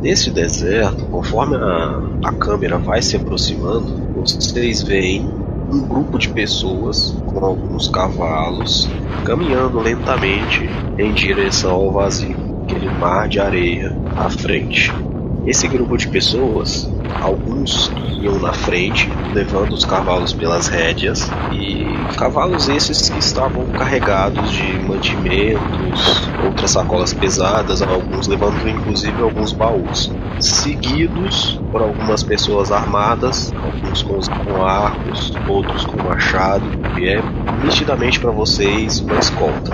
Nesse deserto, conforme a, a câmera vai se aproximando, vocês veem um grupo de pessoas com alguns cavalos caminhando lentamente em direção ao vazio, aquele mar de areia à frente. Esse grupo de pessoas, alguns iam na frente, levando os cavalos pelas rédeas, e cavalos esses que estavam carregados de mantimentos, outras sacolas pesadas, alguns levando inclusive alguns baús, seguidos por algumas pessoas armadas, alguns com, arcos, outros com machado, e é nitidamente para vocês uma escolta.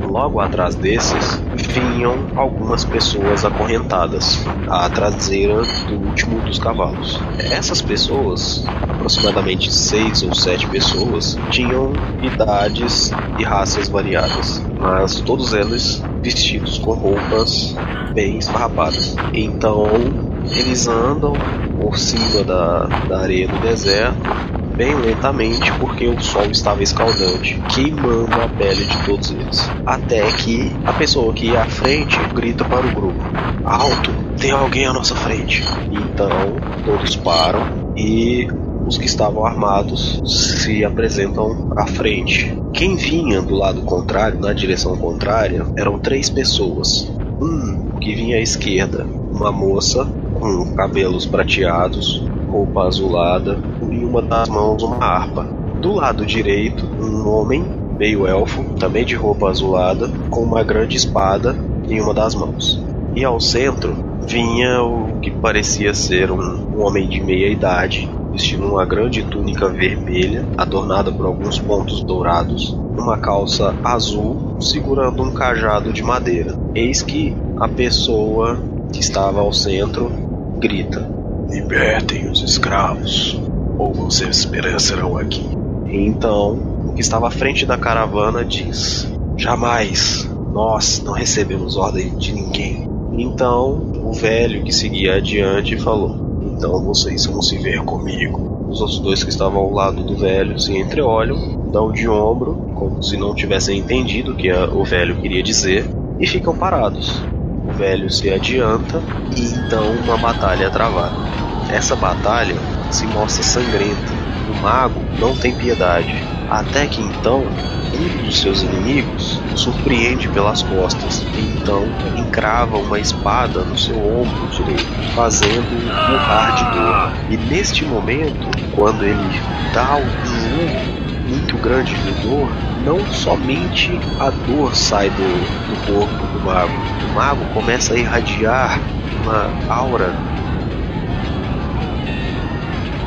Logo atrás desses vinham algumas pessoas acorrentadas à traseira do último dos cavalos. Essas pessoas, aproximadamente seis ou sete pessoas, tinham idades e raças variadas, mas todos eles vestidos com roupas bem esfarrapadas. Então eles andam por cima da, da areia do deserto bem lentamente porque o sol estava escaldante, queimando a pele de todos eles. Até que a pessoa que ia à frente grita para o grupo: Alto, tem alguém à nossa frente. Então todos param e os que estavam armados se apresentam à frente. Quem vinha do lado contrário, na direção contrária, eram três pessoas. Um que vinha à esquerda, uma moça com cabelos prateados, roupa azulada uma das mãos uma harpa. Do lado direito, um homem, meio elfo, também de roupa azulada, com uma grande espada em uma das mãos. E ao centro vinha o que parecia ser um, um homem de meia idade, vestindo uma grande túnica vermelha, adornada por alguns pontos dourados, uma calça azul, segurando um cajado de madeira. Eis que a pessoa que estava ao centro grita: Libertem os escravos, ou vocês perecerão aqui. Então, o que estava à frente da caravana diz: Jamais, nós não recebemos ordem de ninguém. Então, o velho que seguia adiante falou: Então vocês vão se ver comigo. Os outros dois que estavam ao lado do velho se entreolham, dão de ombro, como se não tivessem entendido o que o velho queria dizer, e ficam parados. O velho se adianta e então uma batalha é travada. Essa batalha se mostra sangrenta. O mago não tem piedade. Até que então, um dos seus inimigos surpreende pelas costas e então encrava uma espada no seu ombro direito, fazendo murrar de dor. E neste momento, quando ele dá um muito grande de dor, não somente a dor sai do, do corpo do mago, o mago começa a irradiar uma aura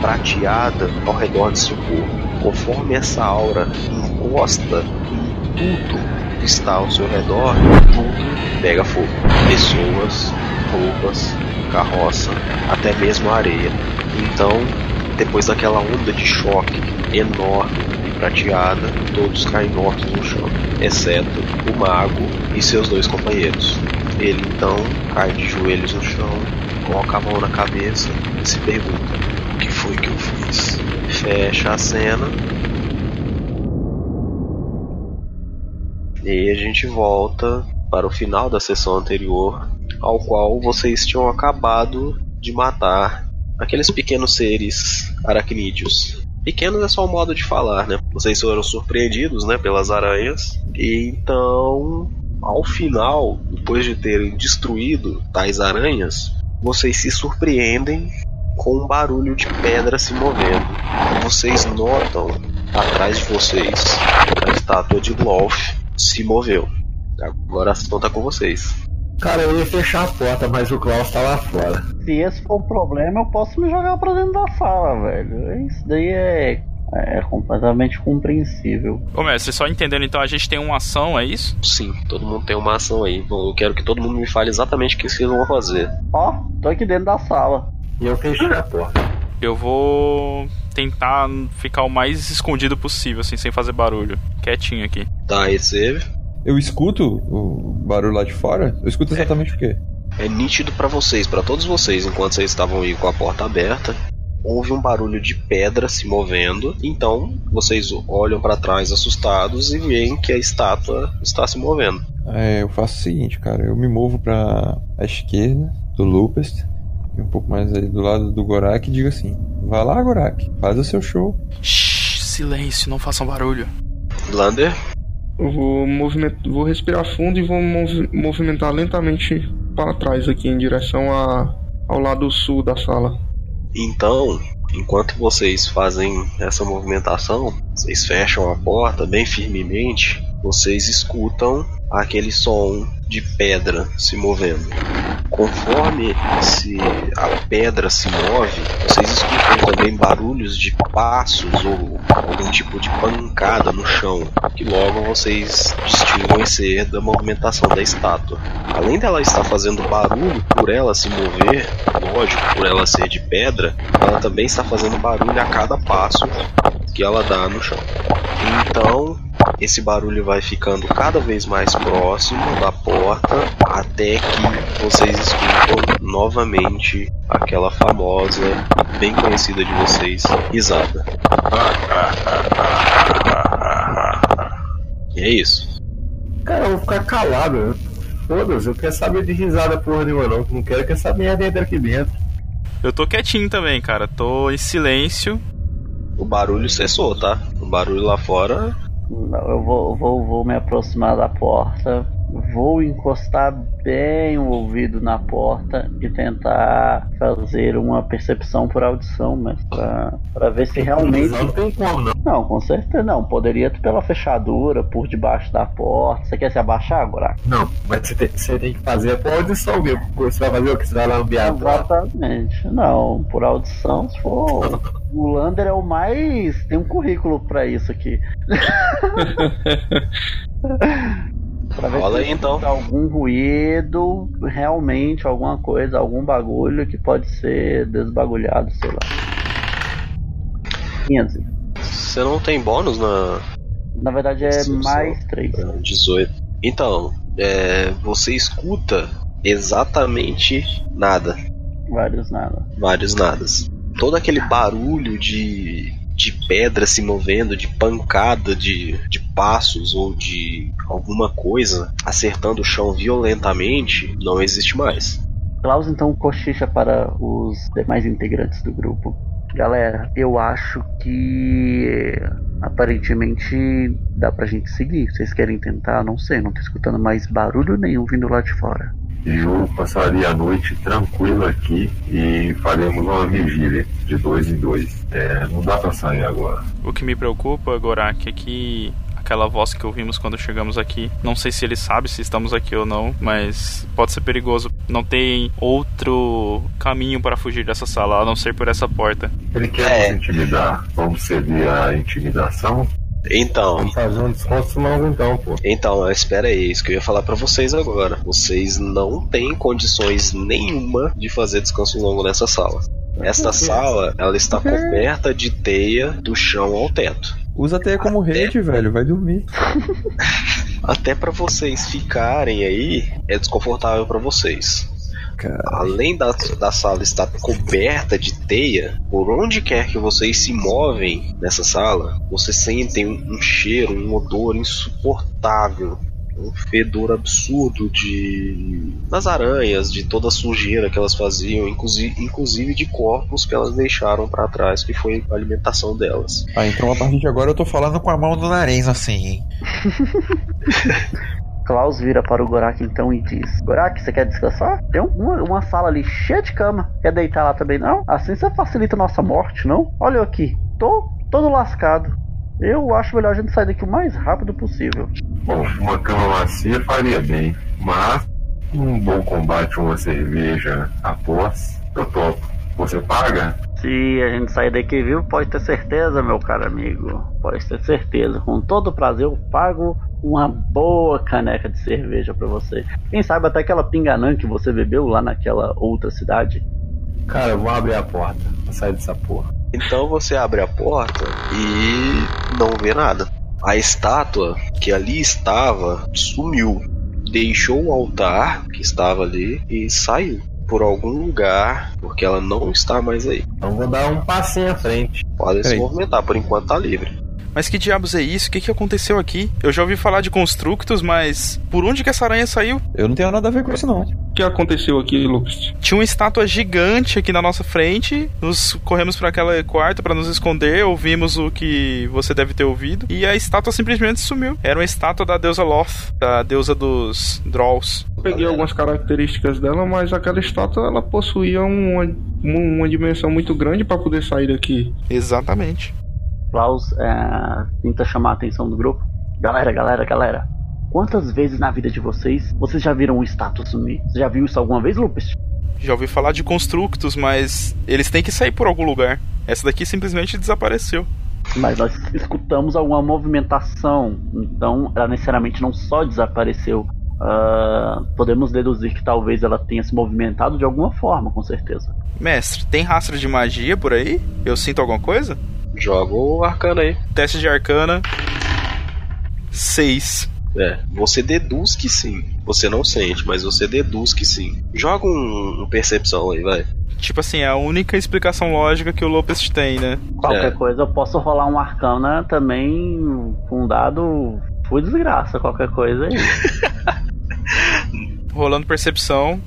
prateada ao redor de seu corpo. Conforme essa aura encosta em tudo que está ao seu redor, tudo pega fogo. Pessoas, roupas, carroça, até mesmo areia. Então, depois daquela onda de choque enorme e prateada, todos caem mortos no chão, exceto o mago e seus dois companheiros. Ele então cai de joelhos no chão, coloca a mão na cabeça e se pergunta: foi que eu fiz? Fecha a cena. E a gente volta para o final da sessão anterior, ao qual vocês tinham acabado de matar aqueles pequenos seres aracnídeos. Pequenos é só um modo de falar, né? Vocês foram surpreendidos, né, pelas aranhas. E então, ao final, depois de terem destruído tais aranhas, vocês se surpreendem com um barulho de pedra se movendo. Vocês notam atrás de vocês a estátua de Lolf se moveu. Agora a ação tá com vocês. Cara, eu ia fechar a porta, mas o Klaus tá lá fora. Se esse for o problema, eu posso me jogar pra dentro da sala, velho. Isso daí é é completamente compreensível. Ô, mestre, só entendendo, então a gente tem uma ação, é isso? Sim, todo mundo tem uma ação aí. Bom, eu quero que todo mundo me fale exatamente o que vocês vão fazer. Ó, tô aqui dentro da sala. E eu fechei a porta. Eu vou tentar ficar o mais escondido possível, assim, sem fazer barulho. Quietinho aqui. Tá, recebe. Eu escuto o barulho lá de fora? Eu escuto exatamente é, o quê? É nítido para vocês, para todos vocês, enquanto vocês estavam aí com a porta aberta. Houve um barulho de pedra se movendo, então vocês olham para trás assustados e veem que a estátua está se movendo. É, eu faço o seguinte, cara, eu me movo para a esquerda, do Lupest, e um pouco mais aí do lado do Gorak e digo assim: Vai lá, Gorak, faz o seu show. Shhh, silêncio, não façam barulho. Lander, Eu vou, moviment... vou respirar fundo e vou movi- movimentar lentamente para trás aqui em direção a... ao lado sul da sala. então, enquanto vocês fazem essa movimentação, vocês fecham a porta bem firmemente, vocês escutam aquele som de pedra se movendo. Conforme se a pedra se move, vocês escutam também barulhos de passos ou algum tipo de pancada no chão, que logo vocês distinguem ser da movimentação da estátua. Além dela estar fazendo barulho por ela se mover, lógico, por ela ser de pedra, ela também está fazendo barulho a cada passo que ela dá no chão. Então, esse barulho vai ficando cada vez mais próximo da porta até que vocês escutam novamente aquela famosa, bem conhecida de vocês, risada. E é isso. Cara, eu vou ficar calado. Foda-se, eu quero saber de risada porra nenhuma não. Não quero que essa merda entre aqui dentro. Eu tô quietinho também, cara. Tô em silêncio. O barulho cessou, tá? O barulho lá fora. Eu vou, vou, vou me aproximar da porta, vou encostar bem o ouvido na porta e tentar fazer uma percepção por audição, mas pra, pra ver se realmente. Não tem como, não. Não, com certeza não. Poderia pela fechadura, por debaixo da porta. Você quer se abaixar agora? Não, mas você tem, você tem que fazer por audição mesmo. Você vai fazer o que? Você vai lambear a porta? Exatamente. Não, por audição, se for. O Lander é o mais. Tem um currículo pra isso aqui. Pra ver Rola se aí, então. algum ruído, realmente alguma coisa, algum bagulho que pode ser desbagulhado, sei lá. 15. Você não tem bônus na, Na verdade é Percepção. mais 3. Ah, 18. Então, é, você escuta exatamente nada. Vários nada. Vários nadas. Todo aquele barulho de, de pedra se movendo, de pancada de, de passos ou de alguma coisa acertando o chão violentamente, não existe mais. Klaus então cochicha para os demais integrantes do grupo. Galera, eu acho que aparentemente dá pra gente seguir. Vocês querem tentar? Não sei, não tô escutando mais barulho nenhum vindo lá de fora. Eu passaria a noite tranquilo aqui e faremos uma vigília de dois em dois. É, não dá pra sair agora. O que me preocupa, Gorak, é que aquela voz que ouvimos quando chegamos aqui, não sei se ele sabe se estamos aqui ou não, mas pode ser perigoso. Não tem outro caminho para fugir dessa sala, a não ser por essa porta. Ele quer É. nos intimidar. Vamos ceder à intimidação? Então, Vamos fazer um desconto novo então, pô. então, espera aí, é isso que eu ia falar pra vocês agora. Vocês não têm condições nenhuma de fazer descanso longo nessa sala. Esta sala, ela está coberta de teia do chão ao teto. Usa a teia como Até- rede, velho, vai dormir. Até pra vocês ficarem aí, é desconfortável pra vocês. Cara, Além da, da sala estar coberta de teia, por onde quer que vocês se movem nessa sala, vocês sentem um, um cheiro, um odor insuportável. Um fedor absurdo de. das aranhas, de toda a sujeira que elas faziam, inclusive, inclusive de corpos que elas deixaram pra trás, que foi a alimentação delas. ah, então a partir de agora eu tô falando com a mão no nariz assim, hein? Klaus vira para o Gorak então e diz: Gorak, você quer descansar? Tem um- uma, uma sala ali cheia de cama. Quer deitar lá também não? Assim você facilita a nossa morte, não? Olha eu aqui, tô todo lascado. Eu acho melhor a gente sair daqui o mais rápido possível. Bom, uma cama macia faria bem, mas um bom combate, uma cerveja após, eu topo. Você paga? Se a gente sair daqui vivo, pode ter certeza, meu caro amigo. Pode ter certeza. Com todo prazer, eu pago uma boa caneca de cerveja pra você. Quem sabe até aquela pinganã que você bebeu lá naquela outra cidade. Cara, eu vou abrir a porta pra sair dessa porra. Então você abre a porta e não vê nada. A estátua que ali estava sumiu. Deixou o altar que estava ali e saiu por algum lugar, porque ela não está mais aí. Então vou dar um passinho à frente. Pode se movimentar, por enquanto tá livre. Mas que diabos é isso? O que, que aconteceu aqui? Eu já ouvi falar de constructos, mas por onde que essa aranha saiu? Eu não tenho nada a ver com isso, não. Que aconteceu aqui, Lucas? Tinha uma estátua gigante aqui na nossa frente. Nos corremos para aquele quarto para nos esconder. Ouvimos o que você deve ter ouvido. E a estátua simplesmente sumiu. Era uma estátua da deusa Loth, da deusa dos Drolls. Eu peguei algumas características dela, mas aquela estátua ela possuía uma, uma dimensão muito grande para poder sair daqui. Exatamente. Klaus é, tenta chamar a atenção do grupo. Galera, galera, galera. Quantas vezes na vida de vocês vocês já viram um status sumir? Você já viu isso alguma vez, Lupus? Já ouvi falar de constructos, mas eles têm que sair por algum lugar. Essa daqui simplesmente desapareceu. Mas nós escutamos alguma movimentação, então ela necessariamente não só desapareceu. Uh, podemos deduzir que talvez ela tenha se movimentado de alguma forma, com certeza. Mestre, tem rastro de magia por aí? Eu sinto alguma coisa? Joga o arcana aí. Teste de arcana. 6. É, você deduz que sim. Você não sente, mas você deduz que sim. Joga um, um percepção aí, vai. Tipo assim, é a única explicação lógica que o Lopes tem, né? Qualquer É. coisa, eu posso rolar um arcana também com um dado. Fui desgraça, qualquer coisa aí. Rolando percepção,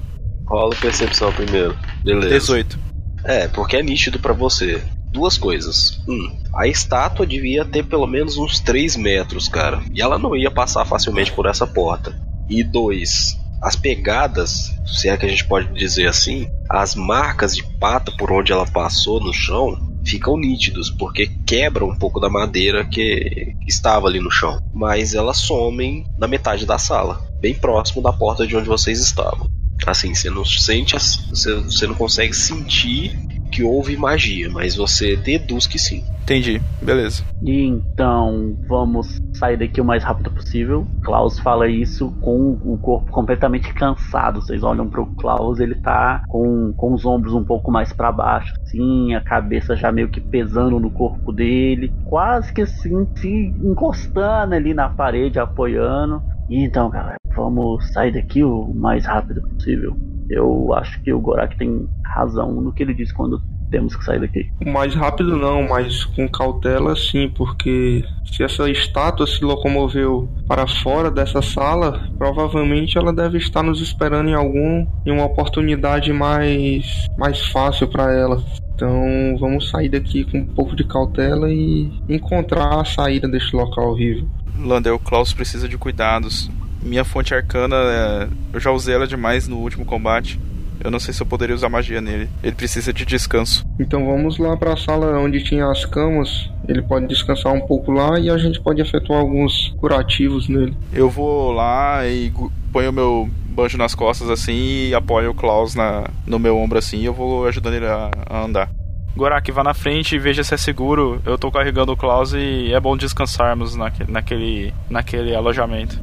Rola percepção primeiro. Beleza. 18. É, porque é nítido pra você. Duas coisas. Um, a estátua devia ter pelo menos uns 3 metros, cara. E ela não ia passar facilmente por essa porta. E dois, as pegadas, se é que a gente pode dizer assim, as marcas de pata por onde ela passou no chão ficam nítidos, porque quebra um pouco da madeira que estava ali no chão. Mas elas somem na metade da sala, bem próximo da porta de onde vocês estavam. Assim, você não sente, você não consegue sentir que houve magia, mas você deduz que sim. Entendi, beleza. E então, vamos sair daqui o mais rápido possível. Klaus fala isso com o corpo completamente cansado. Vocês olham pro Klaus, ele tá com, com os ombros um pouco mais para baixo, assim, a cabeça já meio que pesando no corpo dele, quase que assim, se encostando ali na parede, apoiando. E então, galera, vamos sair daqui o mais rápido possível. Eu acho que o Gorak tem razão no que ele disse quando temos que sair daqui. Mais rápido não, mas com cautela sim, porque se essa estátua se locomoveu para fora dessa sala, provavelmente ela deve estar nos esperando em algum em uma oportunidade mais mais fácil para ela. Então vamos sair daqui com um pouco de cautela e encontrar a saída deste local horrível. Lander, o Klaus precisa de cuidados. Minha fonte arcana, é, eu já usei ela demais no último combate. Eu não sei se eu poderia usar magia nele. Ele precisa de descanso. Então vamos lá para a sala onde tinha as camas. Ele pode descansar um pouco lá e a gente pode efetuar alguns curativos nele. Eu vou lá e ponho meu banjo nas costas assim e apoio o Klaus na, no meu ombro assim e eu vou ajudando ele a, a andar. Gorak, vá na frente e veja se é seguro. Eu tô carregando o Klaus e é bom descansarmos naque, naquele, naquele alojamento.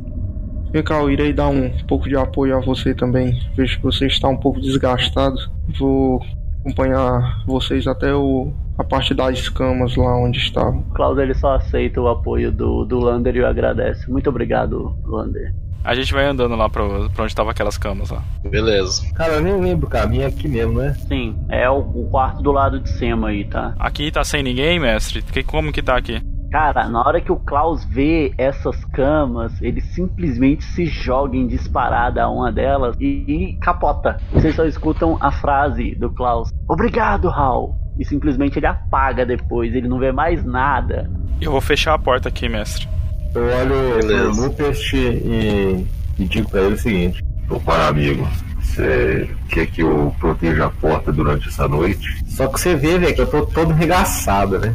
Vem cá, eu irei dar um pouco de apoio a você também. Vejo que você está um pouco desgastado. Vou acompanhar vocês até o, a parte das camas lá onde estavam. Klaus ele só aceita o apoio do, do Lander e o agradece. Muito obrigado, Lander. A gente vai andando lá pra, pra onde estavam aquelas camas lá. Beleza. Cara, eu nem lembro o caminho é aqui mesmo, né? Sim, é o, o quarto do lado de cima aí, tá? Aqui tá sem ninguém, mestre? Que, como que tá aqui? Cara, na hora que o Klaus vê essas camas, ele simplesmente se joga em disparada a uma delas e, e capota. Vocês só escutam a frase do Klaus: Obrigado, Hal. E simplesmente ele apaga depois, ele não vê mais nada. Eu vou fechar a porta aqui, mestre. Eu olho Beleza. pro Lupest e, e digo pra ele o seguinte: Opa, amigo, você quer que eu proteja a porta durante essa noite? Só que você vê, velho, que eu tô todo regaçado, né?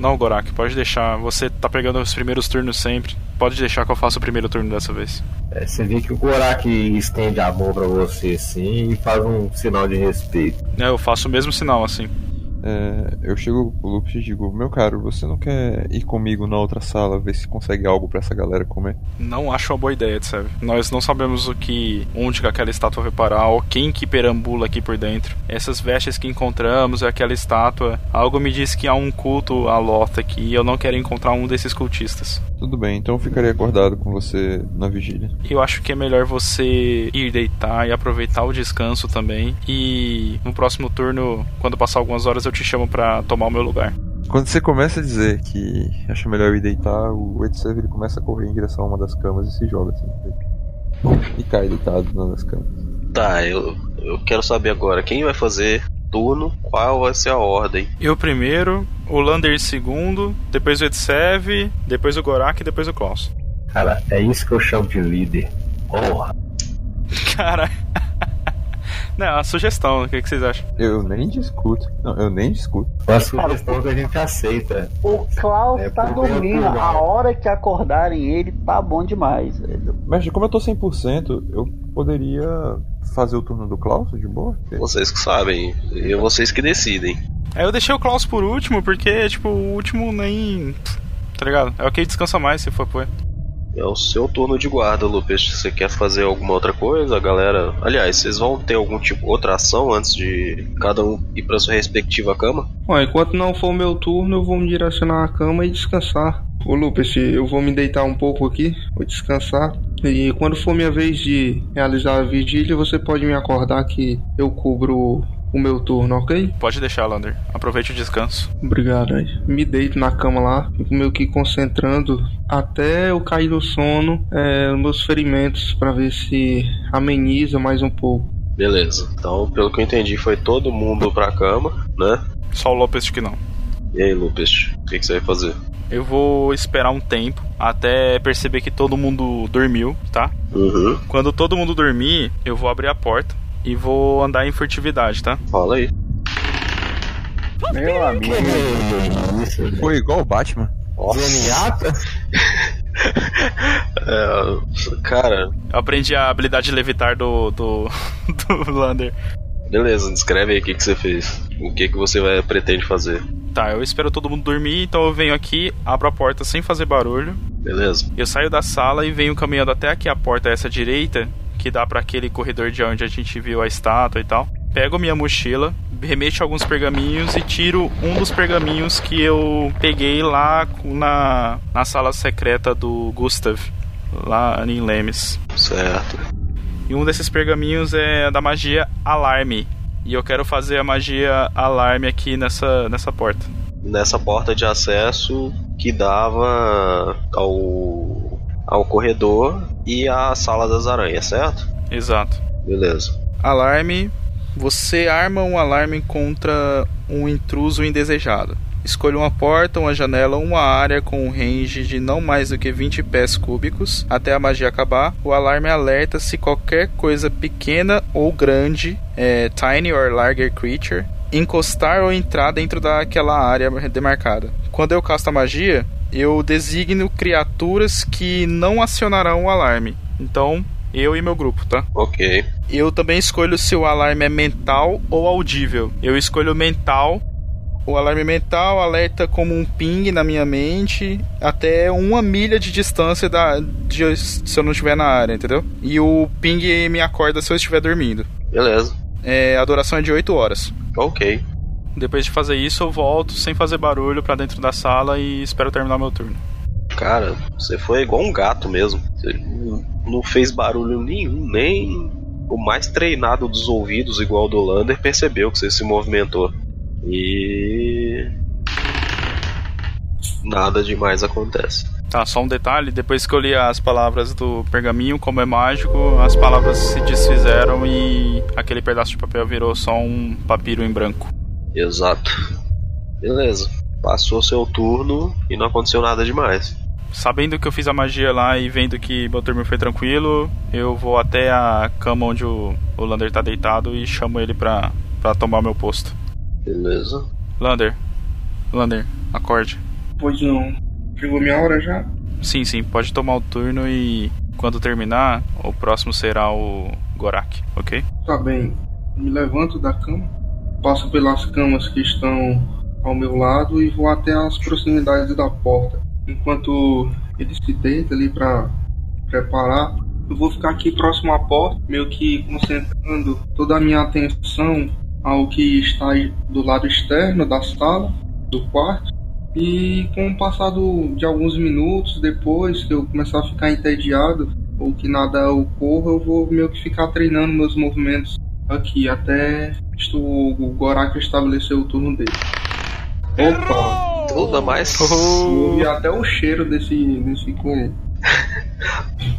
Não, Gorak, pode deixar. Você tá pegando os primeiros turnos sempre. Pode deixar que eu faça o primeiro turno dessa vez. É, você vê que o Gorak estende a mão pra você assim e faz um sinal de respeito. É, eu faço o mesmo sinal, assim. É, eu chego pro Lupus e digo, meu caro, você não quer ir comigo na outra sala, ver se consegue algo pra essa galera comer? Não acho uma boa ideia, sabe? Nós não sabemos o que. onde que aquela estátua vai parar, ou quem que perambula aqui por dentro. Essas vestes que encontramos, aquela estátua. Algo me diz que há um culto à Lota aqui e eu não quero encontrar um desses cultistas. Tudo bem, então eu ficarei acordado com você na vigília. Eu acho que é melhor você ir deitar e aproveitar o descanso também. E no próximo turno, quando passar algumas horas, eu te chamo pra tomar o meu lugar. Quando você começa a dizer que acha melhor eu ir deitar, o Edsev ele começa a correr em direção a uma das camas e se joga assim. E cai deitado numa das camas. Tá, eu, eu quero saber agora quem vai fazer turno, qual vai ser a ordem. Eu primeiro, o Lander segundo, depois o Edsev, depois o Gorak e depois o Klaus. Cara, é isso que eu chamo de líder. Porra. Cara. Não, é uma sugestão, o que, que vocês acham? Eu nem discuto. Não, eu nem discuto. Uma sugestão que a gente aceita. O Klaus É, tá ou dormindo. A hora que acordarem ele, tá bom demais, velho. Mas como eu tô 100%, eu poderia fazer o turno do Klaus de boa? Vocês que sabem, e vocês que decidem. Aí eu deixei o Klaus por último, porque, tipo, o último nem. Tá ligado? É o que descansa mais se for pôr. É o seu turno de guarda, Lupes. Você quer fazer alguma outra coisa, galera? Aliás, vocês vão ter algum tipo outra ação antes de cada um ir pra sua respectiva cama? Ó, enquanto não for meu turno, eu vou me direcionar à cama e descansar. Ô Lucas, eu vou me deitar um pouco aqui, vou descansar. E quando for minha vez de realizar a vigília, você pode me acordar que eu cubro o meu turno, ok? Pode deixar, Lander. Aproveite o descanso. Obrigado. aí. Me deito na cama lá, fico meio que concentrando até eu cair no sono, é, meus ferimentos, pra ver se ameniza mais um pouco. Beleza. Então, pelo que eu entendi, foi todo mundo pra cama, né? Só o Lopes que não. E aí, Lupes, o que, que você vai fazer? Eu vou esperar um tempo até perceber que todo mundo dormiu, tá? Uhum. Quando todo mundo dormir, eu vou abrir a porta e vou andar em furtividade, tá? Fala aí. Meu amigo. Foi igual o Batman. Zenyatta? É, cara, Eu aprendi a habilidade de levitar do, do, do Lander. beleza, descreve aí o que, que você fez. O que, que você vai, pretende fazer. Tá, eu espero todo mundo dormir, então eu venho aqui, abro a porta sem fazer barulho. Beleza? Eu saio da sala e venho caminhando até aqui a porta essa direita, que dá pra aquele corredor de onde a gente viu a estátua e tal. Pego minha mochila, remexo alguns pergaminhos e tiro um dos pergaminhos que eu peguei lá na, na sala secreta do Gustav, lá em Lemes. Certo. E um desses pergaminhos é da magia Alarme. E eu quero fazer a magia Alarme aqui nessa, nessa porta. Nessa porta de acesso que dava ao, ao corredor e à sala das aranhas, certo? Exato. Beleza. Alarme. Você arma um alarme contra um intruso indesejado. Escolha uma porta, uma janela ou uma área com um range de não mais do que 20 pés cúbicos até a magia acabar. O alarme alerta se qualquer coisa pequena ou grande, é, tiny or larger creature, encostar ou entrar dentro daquela área demarcada. Quando eu casto a magia, eu designo criaturas que não acionarão o alarme. Então, eu e meu grupo, tá? Ok. Eu também escolho se o alarme é mental ou audível. Eu escolho mental. O alarme mental alerta como um ping na minha mente até uma milha de distância da, de, se eu não estiver na área, entendeu? E o ping me acorda se eu estiver dormindo. Beleza. É, a duração é de 8 horas. Ok. Depois de fazer isso, eu volto sem fazer barulho pra dentro da sala e espero terminar meu turno. Cara, você foi igual um gato mesmo. Você não- não fez barulho nenhum, nem o mais treinado dos ouvidos, igual o do Lander, percebeu que você se movimentou. E. Nada demais acontece. Tá, só um detalhe, depois que eu li as palavras do pergaminho, como é mágico, as palavras se desfizeram e aquele pedaço de papel virou só um papiro em branco. Exato. Beleza. Passou seu turno e não aconteceu nada demais. Sabendo que eu fiz a magia lá e vendo que meu turno foi tranquilo, eu vou até a cama onde o, o Lander tá deitado e chamo ele pra, pra tomar meu posto. Beleza. Lander, Lander, acorde. Pois não. Chegou minha hora já? Sim, sim, pode tomar o turno e quando terminar, o próximo será o Gorak, ok? Tá bem. Me levanto da cama, passo pelas camas que estão ao meu lado e vou até as proximidades da porta. Enquanto ele se deita ali para preparar, eu vou ficar aqui próximo à porta, meio que concentrando toda a minha atenção ao que está do lado externo da sala, do quarto. E com o passar de alguns minutos depois que eu começar a ficar entediado ou que nada ocorra, eu vou meio que ficar treinando meus movimentos aqui até o Gorak estabelecer o turno dele. Opa! Tudo mais. Ouvi até o cheiro desse, desse com.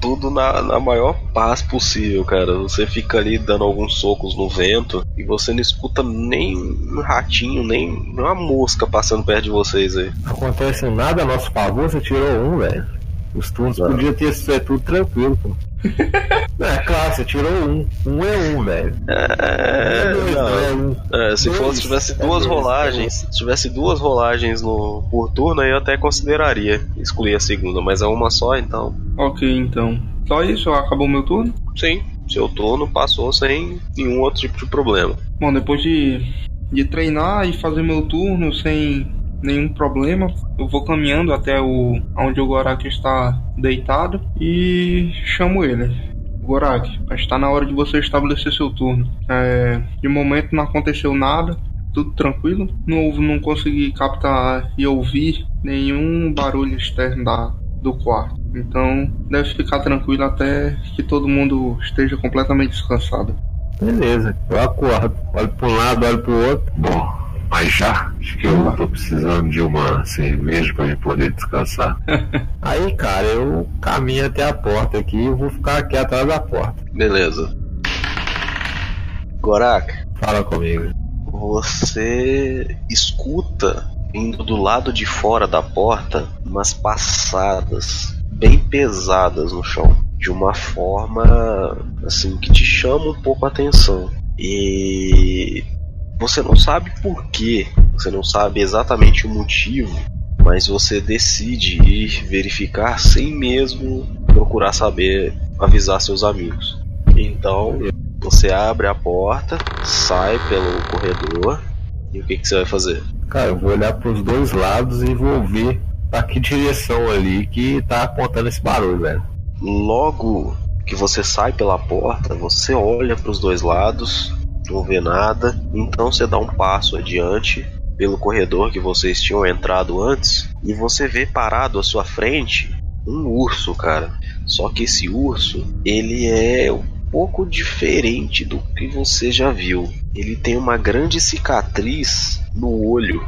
tudo na, na maior paz possível, cara. Você fica ali dando alguns socos no vento e você não escuta nem um ratinho, nem uma mosca passando perto de vocês aí. Não acontece nada a nosso favor, você tirou um, velho. Os turnos Não. podia ter sido tudo tranquilo, pô. é claro, você tirou um. Um é um, velho. É, dois, não. não é um. É, se Dois. fosse tivesse É duas dois, rolagens, se tivesse duas rolagens no por turno, aí eu até consideraria excluir a segunda, mas é uma só, então. Ok, então. Só isso? Acabou meu turno? Sim, seu turno passou sem nenhum outro tipo de problema. Bom, depois de, de treinar e fazer meu turno sem nenhum problema, eu vou caminhando até o onde o Gorak está deitado e chamo ele. Gorak, está na hora de você estabelecer seu turno. É, de momento não aconteceu nada, tudo tranquilo. Não, não consegui captar e ouvir nenhum barulho externo da, do quarto. Então deve ficar tranquilo até que todo mundo esteja completamente descansado. Beleza, eu acordo. Olho pra um lado, olho pro outro. Bom, mas já acho que eu tô precisando de uma cerveja pra me poder descansar. Aí, cara, eu caminho até a porta aqui e vou ficar aqui atrás da porta. Beleza. Gorak, Fala comigo. você escuta vindo do lado de fora da porta umas passadas bem pesadas no chão, de uma forma assim que te chama um pouco a atenção. E você não sabe por quê, você não sabe exatamente o motivo, mas você decide ir verificar sem mesmo procurar saber, avisar seus amigos. Então, você abre a porta, sai pelo corredor e o que, que você vai fazer? Cara, eu vou olhar pros dois lados e vou ver pra que direção ali que tá apontando esse barulho, velho. Logo que você sai pela porta, você olha para os dois lados, não vê nada, então você dá um passo adiante pelo corredor que vocês tinham entrado antes e você vê parado à sua frente um urso, cara. Só que esse urso, ele é um pouco diferente do que você já viu. Ele tem uma grande cicatriz no olho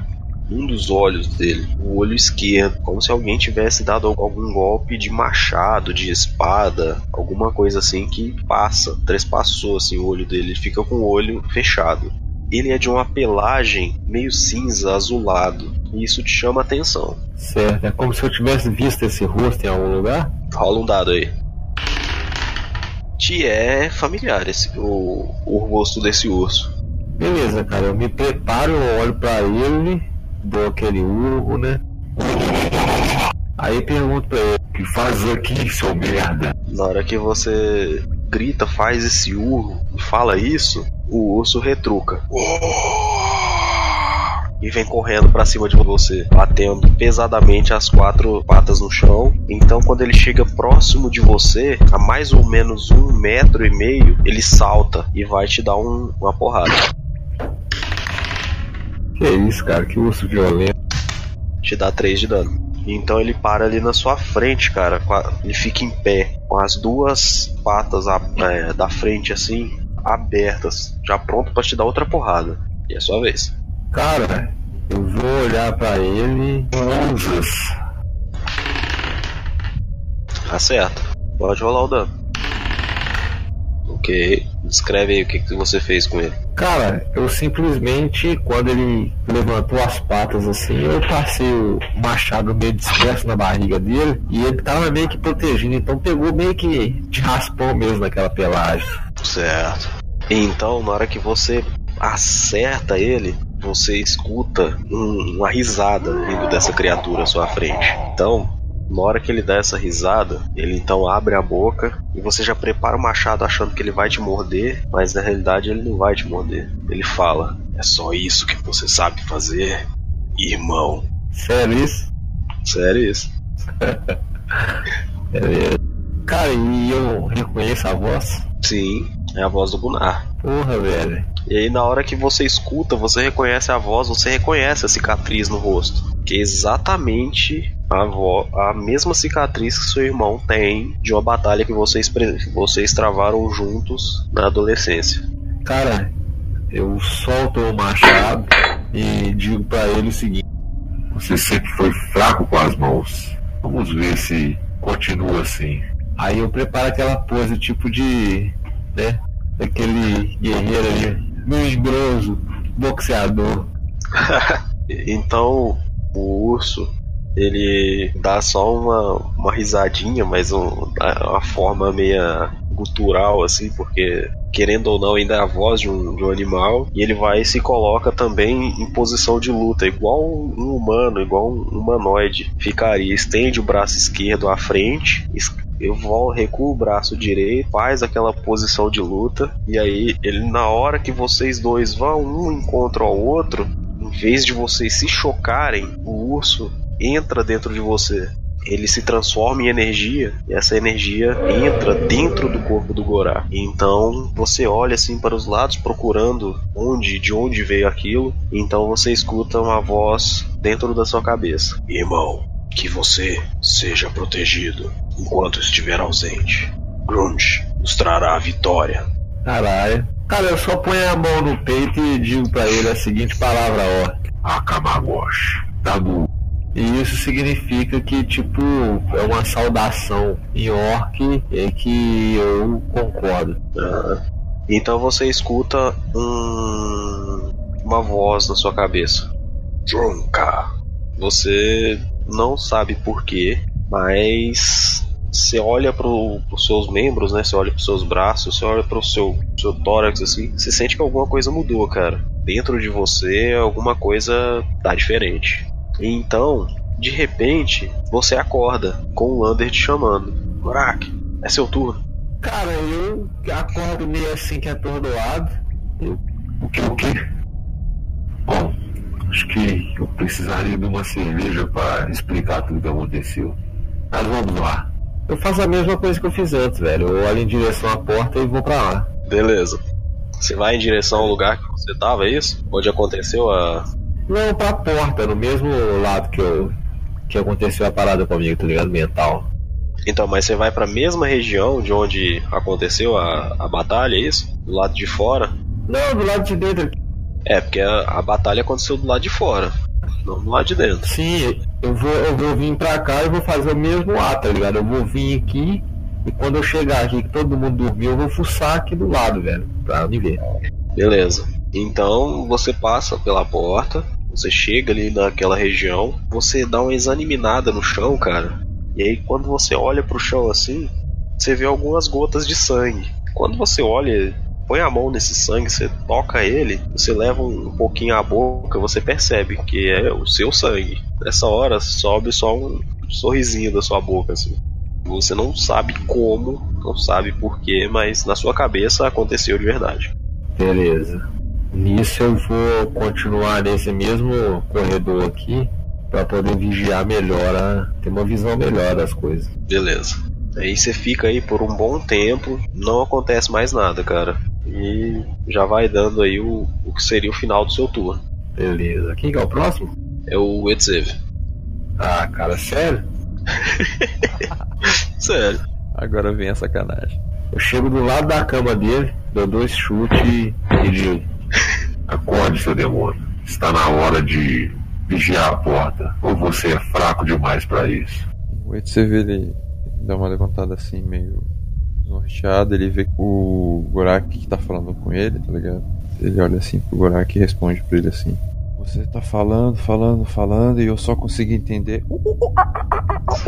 um dos olhos dele, o olho esquerdo, como se alguém tivesse dado algum golpe de machado, de espada, alguma coisa assim que passa, trespassou assim o olho dele, ele fica com o olho fechado. Ele é de uma pelagem meio cinza, azulado, e isso te chama a atenção. Certo, é como se eu tivesse visto esse rosto em algum lugar. Rola um dado aí. Te é familiar esse, o, o rosto desse urso. Beleza, cara, eu me preparo, eu olho pra ele, dou aquele urro, né? Aí pergunto pra ele, que faz aqui, seu merda? Na hora que você grita, faz esse urro e fala isso, o urso retruca. E vem correndo pra cima de você, batendo pesadamente as quatro patas no chão. Então, quando ele chega próximo de você, a mais ou menos um metro e meio, ele salta e vai te dar um- uma porrada. Que isso, cara, que urso violento. Te dá 3 de dano. Então ele para ali na sua frente, cara. Ele fica em pé, com as duas patas a- é, da frente assim, abertas, já pronto pra te dar outra porrada. E é sua vez. Cara, eu vou olhar pra ele. Usas. Acerta. Pode rolar o dano. Ok. Descreve aí o que, que você fez com ele. Cara, eu simplesmente, quando ele levantou as patas assim, eu passei o machado meio disperso na barriga dele e ele tava meio que protegindo, então pegou meio que de raspão mesmo naquela pelagem. Certo. Então, na hora que você acerta ele, você escuta um- uma risada vindo dessa criatura à sua frente. Então, na hora que ele dá essa risada, ele então abre a boca e você já prepara o machado achando que ele vai te morder, mas na realidade ele não vai te morder. Ele fala: É só isso que você sabe fazer, irmão. Sério isso? Sério isso? Beleza. Cara, e eu reconheço a voz? Sim, é a voz do Gunnar. Porra, velho. E aí, na hora que você escuta, você reconhece a voz, você reconhece a cicatriz no rosto. Que é exatamente a, vo a mesma cicatriz que seu irmão tem de uma batalha que vocês, que vocês travaram juntos na adolescência. Cara, eu solto o machado e digo pra ele o seguinte: Você sempre foi fraco com as mãos. Vamos ver se continua assim. Aí eu preparo aquela pose tipo de. né? Daquele guerreiro ali, membroso, boxeador. Então o urso ele dá só uma, uma risadinha, mas um, uma forma meia gutural assim, porque querendo ou não ainda é a voz de um, de um animal e ele vai e se coloca também em posição de luta, igual um humano, igual um humanoide. Ficaria, estende o braço esquerdo à frente, eu vou recuo o braço direito, faz aquela posição de luta e aí ele na hora que vocês dois vão um encontro ao outro, vez de vocês se chocarem, o urso entra dentro de você. Ele se transforma em energia e essa energia entra dentro do corpo do Gorá. Então você olha assim para os lados procurando onde, de onde veio aquilo. Então você escuta uma voz dentro da sua cabeça: Irmão, que você seja protegido enquanto estiver ausente. Grunge nos trará a vitória. Caralho. Cara, eu só ponho a mão no peito e digo pra ele a seguinte palavra, ó. Akamagoshi. Tabu. E isso significa que, tipo, é uma saudação em orc e que eu concordo. Ah, Então você escuta um, uma voz na sua cabeça. Drunka. Você não sabe porquê, mas você olha para os seus membros, né? Você olha para os seus braços, você olha para o seu, seu tórax, assim. Você sente que alguma coisa mudou, cara. Dentro de você, alguma coisa tá diferente. Então, de repente, você acorda com o Lander te chamando. Gorak, é seu turno. Cara, eu acordo meio assim que atordoado. Eu, O que, o que? Bom, acho que eu precisaria de uma cerveja para explicar tudo que aconteceu. Mas vamos lá. Eu faço a mesma coisa que eu fiz antes, velho. Eu olho em direção à porta e vou pra lá. Beleza. Você vai em direção ao lugar que você tava, é isso? Onde aconteceu a. Não, pra porta, no mesmo lado que eu. Que aconteceu a parada comigo, tá ligado? Mental. Então, mas você vai pra mesma região de onde aconteceu a, a batalha, é isso? Do lado de fora? Não, do lado de dentro. É, porque a, a batalha aconteceu do lado de fora, não do lado de dentro. Sim, eu vou, eu vou vir pra cá e vou fazer o mesmo ato, tá ligado? Eu vou vir aqui e quando eu chegar aqui que todo mundo dormiu, eu vou fuçar aqui do lado, velho. Pra me ver. Beleza. Então você passa pela porta, você chega ali naquela região, você dá uma examinada no chão, cara. E aí quando você olha pro chão assim, você vê algumas gotas de sangue. Quando você olha, põe a mão nesse sangue, você toca ele, você leva um pouquinho à boca, você percebe que é o seu sangue. Nessa hora sobe só um sorrisinho da sua boca assim. Você não sabe como, não sabe porquê, mas na sua cabeça aconteceu de verdade. Beleza. Nisso eu vou continuar nesse mesmo corredor aqui pra poder vigiar melhor, a, ter uma visão melhor das coisas. Beleza. Aí você fica aí por um bom tempo, não acontece mais nada, cara. E já vai dando aí o, o que seria o final do seu turno. Beleza. Quem que é o próximo? É o Etzev. Ah, cara, sério? Sério. Agora vem a sacanagem. Eu chego do lado da cama dele, dou dois chutes e e digo. Acorde, seu demônio. Está na hora de vigiar a porta. Ou você é fraco demais para isso? O Etsev ele dá uma levantada assim, meio desnorteado. Ele vê o Gorak que tá falando com ele, tá ligado? Ele olha assim pro Gorak e responde pra ele assim: Você tá falando, falando, falando e eu só consegui entender.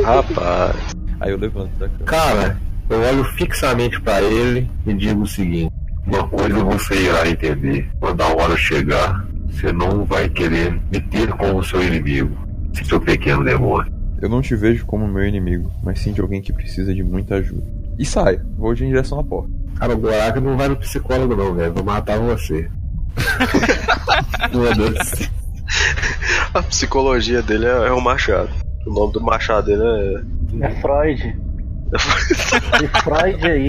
Rapaz. Aí eu levanto da cama. Cara, eu olho fixamente pra ele e digo o seguinte. Uma coisa você irá entender. Quando a hora chegar, você não vai querer meter com o seu inimigo, seu pequeno demônio. Eu não te vejo como meu inimigo, mas sim de alguém que precisa de muita ajuda. E sai, vou em direção à porta. Cara, o Gorak não vai no psicólogo não, velho. Vou matar você. Foda-se. A psicologia dele é, é o machado. O nome do machado dele é. É Freud. E Freud aí.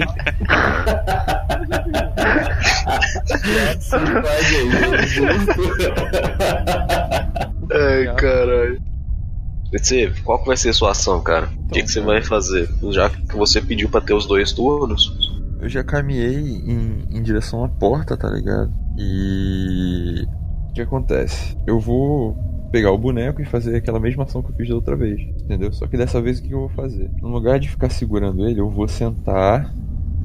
Pode aí. Ai, caralho. Etzev, qual que vai ser a sua ação, cara? O que, que você vai fazer? Já que você pediu pra ter os dois turnos, Eu já caminhei em, em direção à porta, tá ligado? E. O que acontece? Eu vou pegar o boneco e fazer aquela mesma ação que eu fiz da outra vez. Entendeu? Só que dessa vez o que eu vou fazer? No lugar de ficar segurando ele, eu vou sentar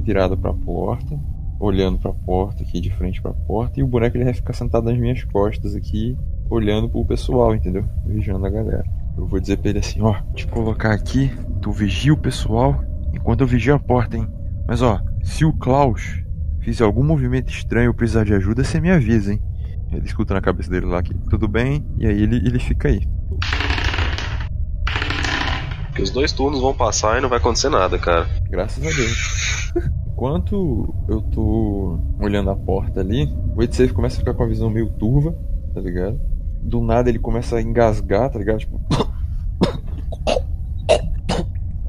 virado pra porta, olhando pra porta aqui, de frente pra porta, e o boneco ele vai ficar sentado nas minhas costas aqui, olhando pro pessoal, entendeu? Vigiando a galera. Eu vou dizer pra ele assim, ó, te colocar aqui, tu vigia o pessoal enquanto eu vigio a porta, hein? Mas ó, se o Klaus fizer algum movimento estranho ou precisar de ajuda, você me avisa, hein? Ele escuta na cabeça dele lá que tudo bem, e aí ele, ele fica aí. Que os dois turnos vão passar e não vai acontecer nada, cara. Graças a Deus. Enquanto eu tô olhando a porta ali, o Ed Safe começa a ficar com a visão meio turva, tá ligado? Do nada ele começa a engasgar, tá ligado? Tipo.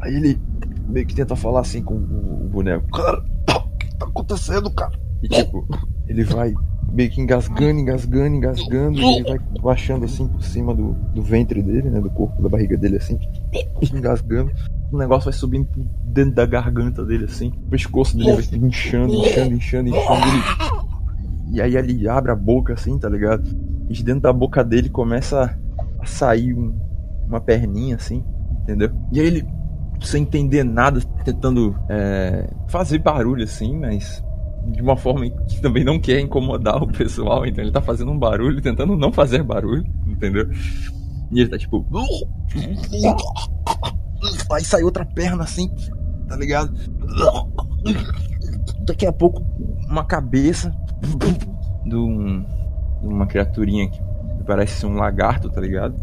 Aí ele meio que tenta falar assim com o boneco. Cara, o que tá acontecendo, cara? E tipo, ele vai meio que engasgando, engasgando, engasgando, e ele vai baixando assim por cima do, do ventre dele, né? Do corpo, da barriga dele, assim, engasgando. O negócio vai subindo por dentro da garganta dele, assim. O pescoço dele vai inchando, inchando, inchando, inchando. Ele... E aí ele abre a boca, assim, tá ligado? De dentro da boca dele começa a sair um- uma perninha, assim, entendeu? E aí ele, sem entender nada, tentando é, fazer barulho, assim, mas de uma forma que também não quer incomodar o pessoal, então ele tá fazendo um barulho, tentando não fazer barulho, entendeu? E ele tá tipo. Aí sai outra perna assim, tá ligado? Daqui a pouco, uma cabeça de, um- uma criaturinha que parece um lagarto, tá ligado?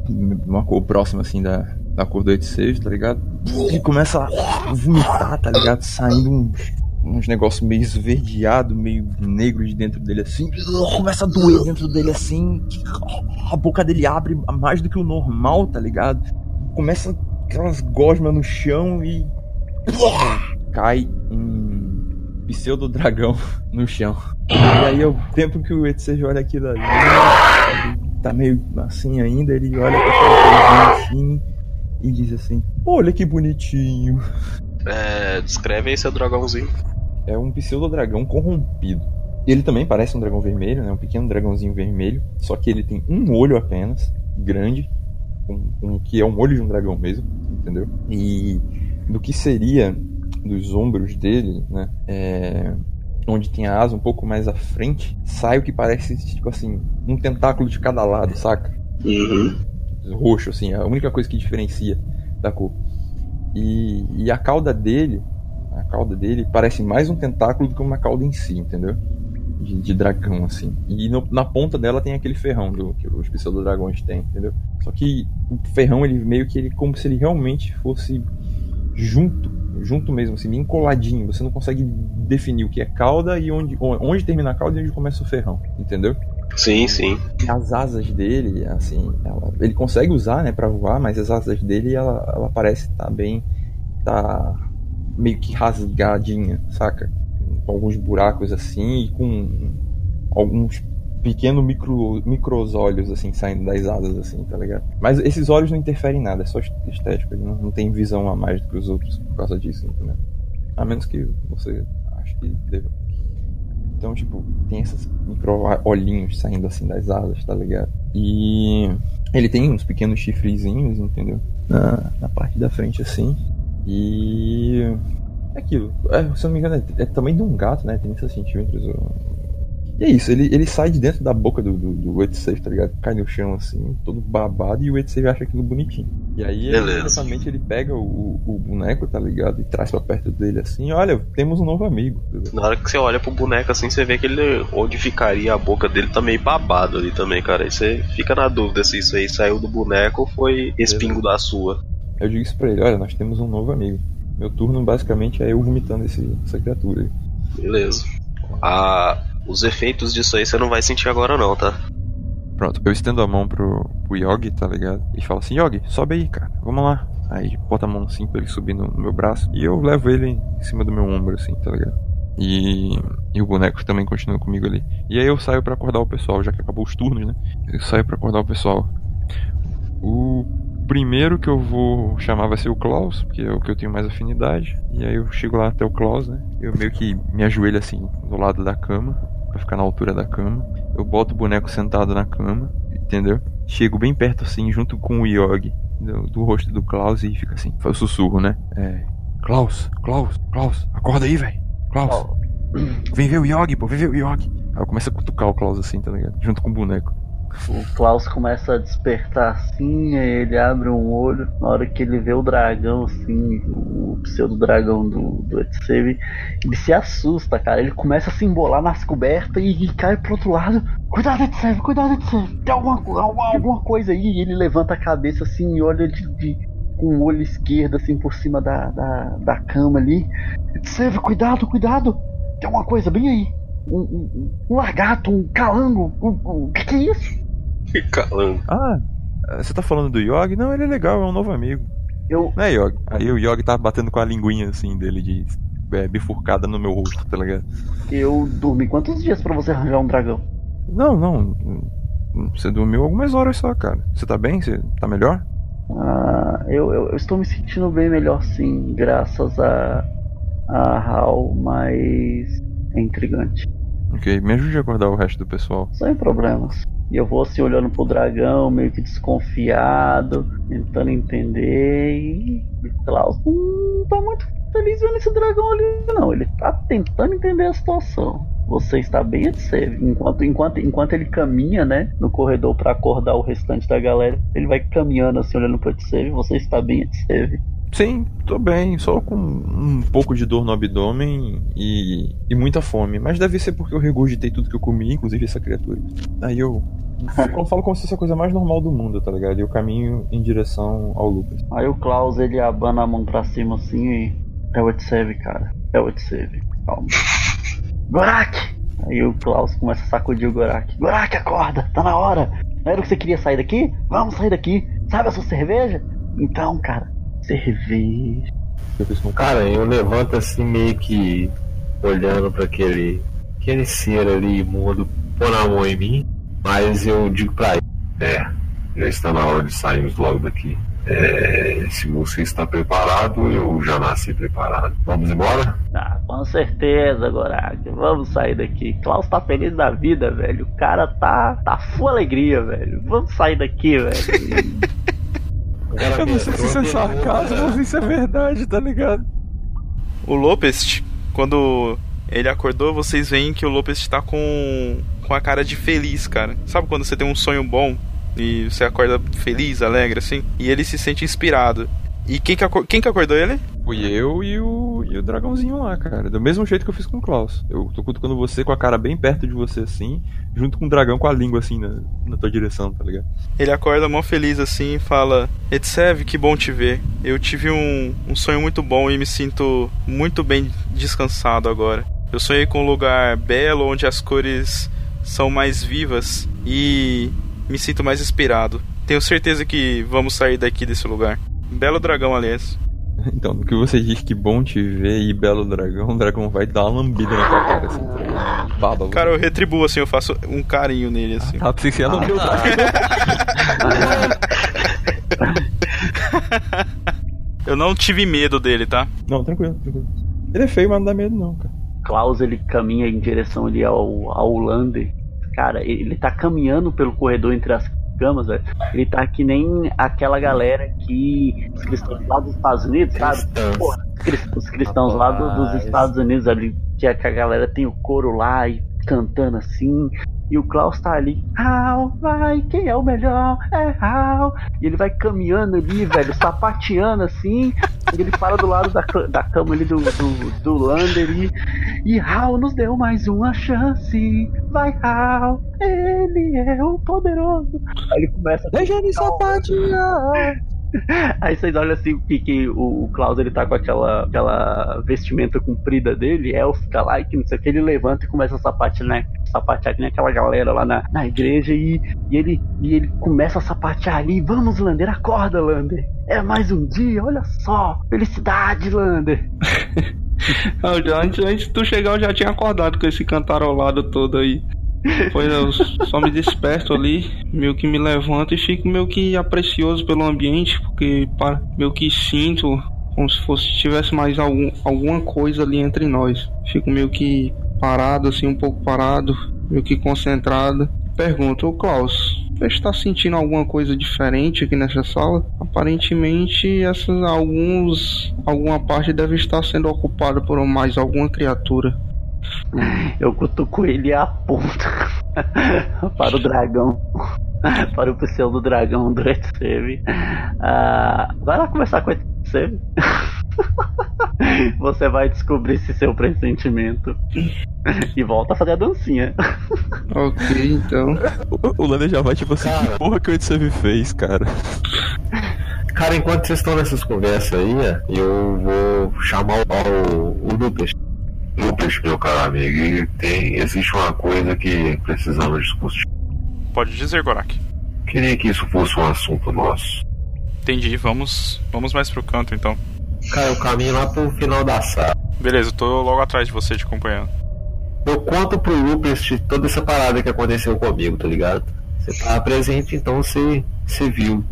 Uma cor próxima assim da, da cor do 86, tá ligado? Ele começa a vomitar, tá ligado? Saindo uns, uns negócios meio esverdeado, meio negro de dentro dele assim. Começa a doer dentro dele assim. A boca dele abre mais do que o normal, tá ligado? Começa aquelas gosmas no chão e. Cai um pseudo dragão no chão. E aí, ao tempo que o Etseja olha aquilo ali, tá meio assim ainda, ele olha pra assim e diz assim: Olha que bonitinho. É, descreve aí seu dragãozinho. É um pseudo-dragão corrompido. Ele também parece um dragão vermelho, né? Um pequeno dragãozinho vermelho. Só que ele tem um olho apenas, grande, um, um- que é um olho de um dragão mesmo, entendeu? E do que seria dos ombros dele, né? É, onde tem a asa um pouco mais à frente, sai o que parece, tipo assim, um tentáculo de cada lado, saca? Uhum. roxo, assim, é a única coisa que diferencia da cor. E, e a cauda dele, a cauda dele parece mais um tentáculo do que uma cauda em si, entendeu? De, de dragão, assim. E no- na ponta dela tem aquele ferrão do, que os pseudo-dragões têm, entendeu? Só que o ferrão, ele meio que ele, como se ele realmente fosse junto, junto mesmo, assim, bem coladinho. Você não consegue definir o que é cauda e onde, onde termina a cauda e onde começa o ferrão, entendeu? Sim, sim. as asas dele, assim, ela- ele consegue usar, né, para voar, mas as asas dele, ela, ela parece estar bem, tá meio que rasgadinha, saca? Com alguns buracos assim e com alguns pequenos micro, micros olhos assim saindo das asas assim, tá ligado? Mas esses olhos não interferem em nada, é só estético, ele não, não tem visão a mais do que os outros por causa disso, entendeu? A menos que você ache que deva. Então, tipo, tem esses micro olhinhos saindo assim das asas, tá ligado? E ele tem uns pequenos chifrezinhos, entendeu? Na, na parte da frente assim. E. É aquilo. É, se eu não me engano, é, é tamanho de um gato, né? 30 centímetros. E é isso, ele, ele sai de dentro da boca do, do, do Wetsafe, tá ligado? Cai no chão assim, todo babado, e o Wetsafe acha aquilo bonitinho. E aí, imediatamente, ele pega o, o boneco, tá ligado? E traz pra perto dele assim: olha, temos um novo amigo. entendeu? Na hora que você olha pro boneco assim, você vê que ele. Onde ficaria a boca dele tá meio babado ali também, cara. Aí você fica na dúvida se isso aí saiu do boneco ou foi respingo da sua. Eu digo isso pra ele: olha, nós temos um novo amigo. Meu turno basicamente é eu vomitando esse, essa criatura aí. Beleza. Ah, os efeitos disso aí você não vai sentir agora não, tá? Pronto, eu estendo a mão pro, pro Yogi, tá ligado? E falo assim: Yogi, sobe aí, cara, vamos lá. Aí bota a mão assim pra ele subir no, no meu braço. E eu levo ele em cima do meu ombro, assim, tá ligado? E, e o boneco também continua comigo ali. E aí eu saio pra acordar o pessoal, já que acabou os turnos, né? Eu saio pra acordar o pessoal. O primeiro que eu vou chamar vai ser o Klaus, porque é o que eu tenho mais afinidade. E aí eu chego lá até o Klaus, né? Eu meio que me ajoelho assim do lado da cama, pra ficar na altura da cama. Eu boto o boneco sentado na cama, entendeu? chego bem perto assim, junto com o Yogi, do, do rosto do Klaus e fica assim, faz o sussurro, né? É. Klaus, Klaus, Klaus, acorda aí, velho. Klaus. Vem ver o Yogi, pô, vem ver o Yogi. Aí eu começo a cutucar o Klaus assim, tá ligado? Junto com o boneco. O Klaus começa a despertar assim, ele abre um olho. Na hora que ele vê o dragão, assim, o pseudo dragão do, do Etseve, ele se assusta, cara. Ele começa a se embolar nas cobertas e, e cai pro outro lado. Cuidado, Etseve, cuidado, Etseve. Tem alguma, alguma, coisa aí. E ele levanta a cabeça assim e olha de, de com o olho esquerdo assim por cima da, da, da cama ali. Etseve, cuidado, cuidado. Tem alguma coisa bem aí. Um, um, um lagarto, um calango. O um, que, que é isso? Calango. Ah, você tá falando do Yogi? Não, ele é legal, é um novo amigo. Eu, Não é Yogi? Aí o Yogi tá batendo com a linguinha assim dele de é, bifurcada no meu rosto, tá ligado? eu dormi quantos dias pra você arranjar um dragão? Não, não. Você dormiu algumas horas só, cara. Você tá bem? Você tá melhor? Ah, eu, eu, eu estou me sentindo bem melhor sim, graças a, a Hal, mas é intrigante. Ok, me ajude a acordar o resto do pessoal. Sem problemas. E eu vou assim olhando pro dragão, meio que desconfiado, tentando entender. E Klaus não tá muito feliz vendo esse dragão ali, não. Ele tá tentando entender a situação. Você está bem Edsave. Enquanto, enquanto, enquanto ele caminha, né, no corredor para acordar o restante da galera, ele vai caminhando assim, olhando pro Edsave. Você está bem Edsave. Sim, tô bem, só com um pouco de dor no abdômen e, e muita fome. Mas deve ser porque eu regurgitei tudo que eu comi, inclusive essa criatura. Aí eu, eu falo como se fosse a coisa mais normal do mundo, tá ligado? E eu caminho em direção ao Lucas. Aí o Klaus ele abana a mão pra cima assim e. É o Edsave, cara. É o Edsave. Calma. Gorak! Aí o Klaus começa a sacudir o Gorak. Gorak, acorda! Tá na hora! Não era o que você queria sair daqui? Vamos sair daqui! Sabe a sua cerveja? Então, cara, cerveja. Cara, eu levanto assim meio que olhando pra aquele, aquele ser ali imundo, pôr a mão em mim, mas eu digo pra ele, É, já está na hora de sairmos logo daqui. É, se você está preparado, eu já nasci preparado. Vamos embora? Ah, com certeza, Gorak. Vamos sair daqui. Klaus tá feliz da vida, velho. O cara tá, tá full alegria, velho. Vamos sair daqui, velho. Eu não sei se isso é sarcasmo ou se isso é verdade, tá ligado? O Lopest, quando ele acordou, vocês veem que o Lopest tá com, com a cara de feliz, cara. Sabe quando você tem um sonho bom e você acorda feliz, alegre, assim? E ele se sente inspirado. E quem que, quem que acordou ele? Fui eu e o, e o dragãozinho lá, cara. Do mesmo jeito que eu fiz com o Klaus. Eu tô cutucando você com a cara bem perto de você, assim, junto com o dragão com a língua, assim, na, na tua direção, tá ligado? Ele acorda mó feliz assim e fala: Etsev, que bom te ver. Eu tive um, um sonho muito bom e me sinto muito bem descansado agora. Eu sonhei com um lugar belo onde as cores são mais vivas e me sinto mais inspirado. Tenho certeza que vamos sair daqui desse lugar. Belo dragão, aliás. Então, no que você diz que bom te ver e belo dragão, o dragão vai dar uma lambida na tua cara, assim, tá? Baba. Cara, eu retribuo assim, eu faço um carinho nele assim. Ah, pensei que você lamber o dragão. Eu não tive medo dele, tá? Não, tranquilo, tranquilo. Ele é feio, mas não dá medo não, cara. Klaus ele caminha em direção ali ao, ao Lander. Cara, ele, ele tá caminhando pelo corredor entre as camas, velho. Ele tá que nem aquela galera que. Os cristãos lá dos Estados Unidos, sabe? Porra, os crist- os cristãos lá do- dos Rapaz. Estados Unidos ali, que a, que a galera tem o coro lá e cantando assim. E o Klaus tá ali, Hal, vai, quem é o melhor? É Hal. E ele vai caminhando ali, velho, sapateando assim. E ele para do lado da, da cama ali do, do, do Lander e, e Hal nos deu mais uma chance. Vai, Hal, ele é o poderoso. Aí ele começa a Deixa ele sapatear! Aí vocês olham assim que, que o, o Klaus ele tá com aquela, aquela vestimenta comprida dele, élfica lá, e que não sei o que, ele levanta e começa a sapatear, né? Sapatear que nem aquela galera lá na, na igreja e, e, ele, e ele começa a sapatear ali. Vamos, Lander, acorda, Lander. É mais um dia, olha só. Felicidade, Lander. Antes, antes de tu chegar, eu já tinha acordado com esse cantarolado todo aí. Pois eu só me desperto ali, meio que me levanto e fico meio que aprecioso pelo ambiente, porque pa- meio que sinto como se fosse tivesse mais algum, alguma coisa ali entre nós. Fico meio que parado, assim, um pouco parado, meio que concentrado. Pergunto, ô Klaus, Você está sentindo alguma coisa diferente aqui nessa sala? Aparentemente, essas alguns alguma parte deve estar sendo ocupada por mais alguma criatura. Eu cutuco ele e aponto para o dragão. Para o pseudo dragão do Etseve. Ah, vai lá conversar com o Etseve. Você vai descobrir se seu pressentimento. E volta a fazer a dancinha. Ok, então. O, o Lander já vai tipo assim, Cara. que porra que o Edsave fez, cara? Cara, enquanto vocês estão nessas conversas aí, eu vou chamar o, o, o Lucas. Lucas, meu caro amigo, tem, existe uma coisa que precisamos discutir. Pode dizer, Gorak. Queria que isso fosse um assunto nosso. Entendi, vamos, vamos mais pro canto então. Cara, eu caminho lá pro final da sala. Beleza, eu tô logo atrás de você te acompanhando. Eu conto pro de toda essa parada que aconteceu comigo, tá ligado? Você tava presente, então você, você viu.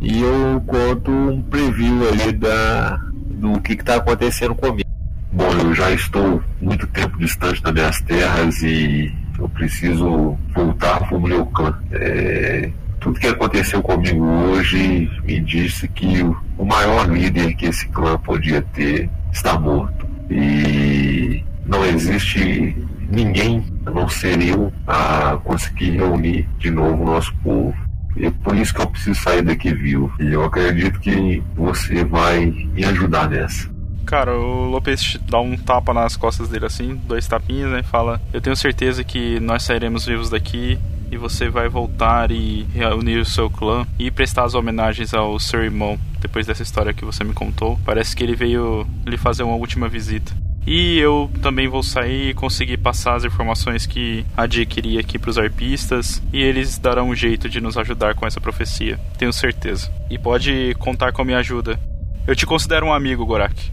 E eu conto um preview ali da, do que, que tá acontecendo comigo. Bom, eu já estou muito tempo distante das minhas terras e eu preciso voltar para o meu clã. É, tudo que aconteceu comigo hoje me disse que o, maior líder que esse clã podia ter está morto. E não existe ninguém, a não ser eu, a conseguir reunir de novo o nosso povo. É por isso que eu preciso sair daqui vivo. E eu acredito que você vai me ajudar nessa. Cara, o Lopes dá um tapa nas costas dele assim, dois tapinhas, né? E fala: Eu tenho certeza que nós sairemos vivos daqui e você vai voltar e reunir o seu clã e prestar as homenagens ao seu irmão depois dessa história que você me contou. Parece que ele veio lhe fazer uma última visita. E eu também vou sair e conseguir passar as informações que adquiri aqui para os arpistas e eles darão um jeito de nos ajudar com essa profecia, tenho certeza. E pode contar com a minha ajuda. Eu te considero um amigo, Gorak.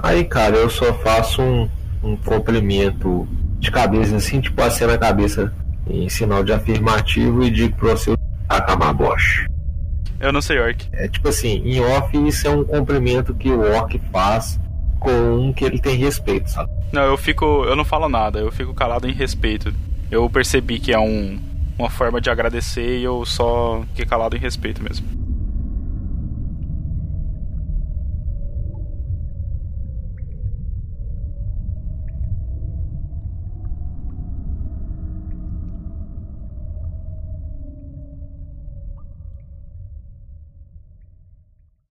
Aí, cara, eu só faço um, um complemento de cabeça, assim, tipo assim na cabeça, em sinal de afirmativo e digo pra você, Akamabosh. Eu não sei, Orc. é tipo assim, em off isso é um cumprimento que o orc faz com um que ele tem respeito, sabe? Não, eu fico. Eu não falo nada, eu fico calado em respeito. Eu percebi que é um, uma forma de agradecer e eu só fiquei calado em respeito mesmo.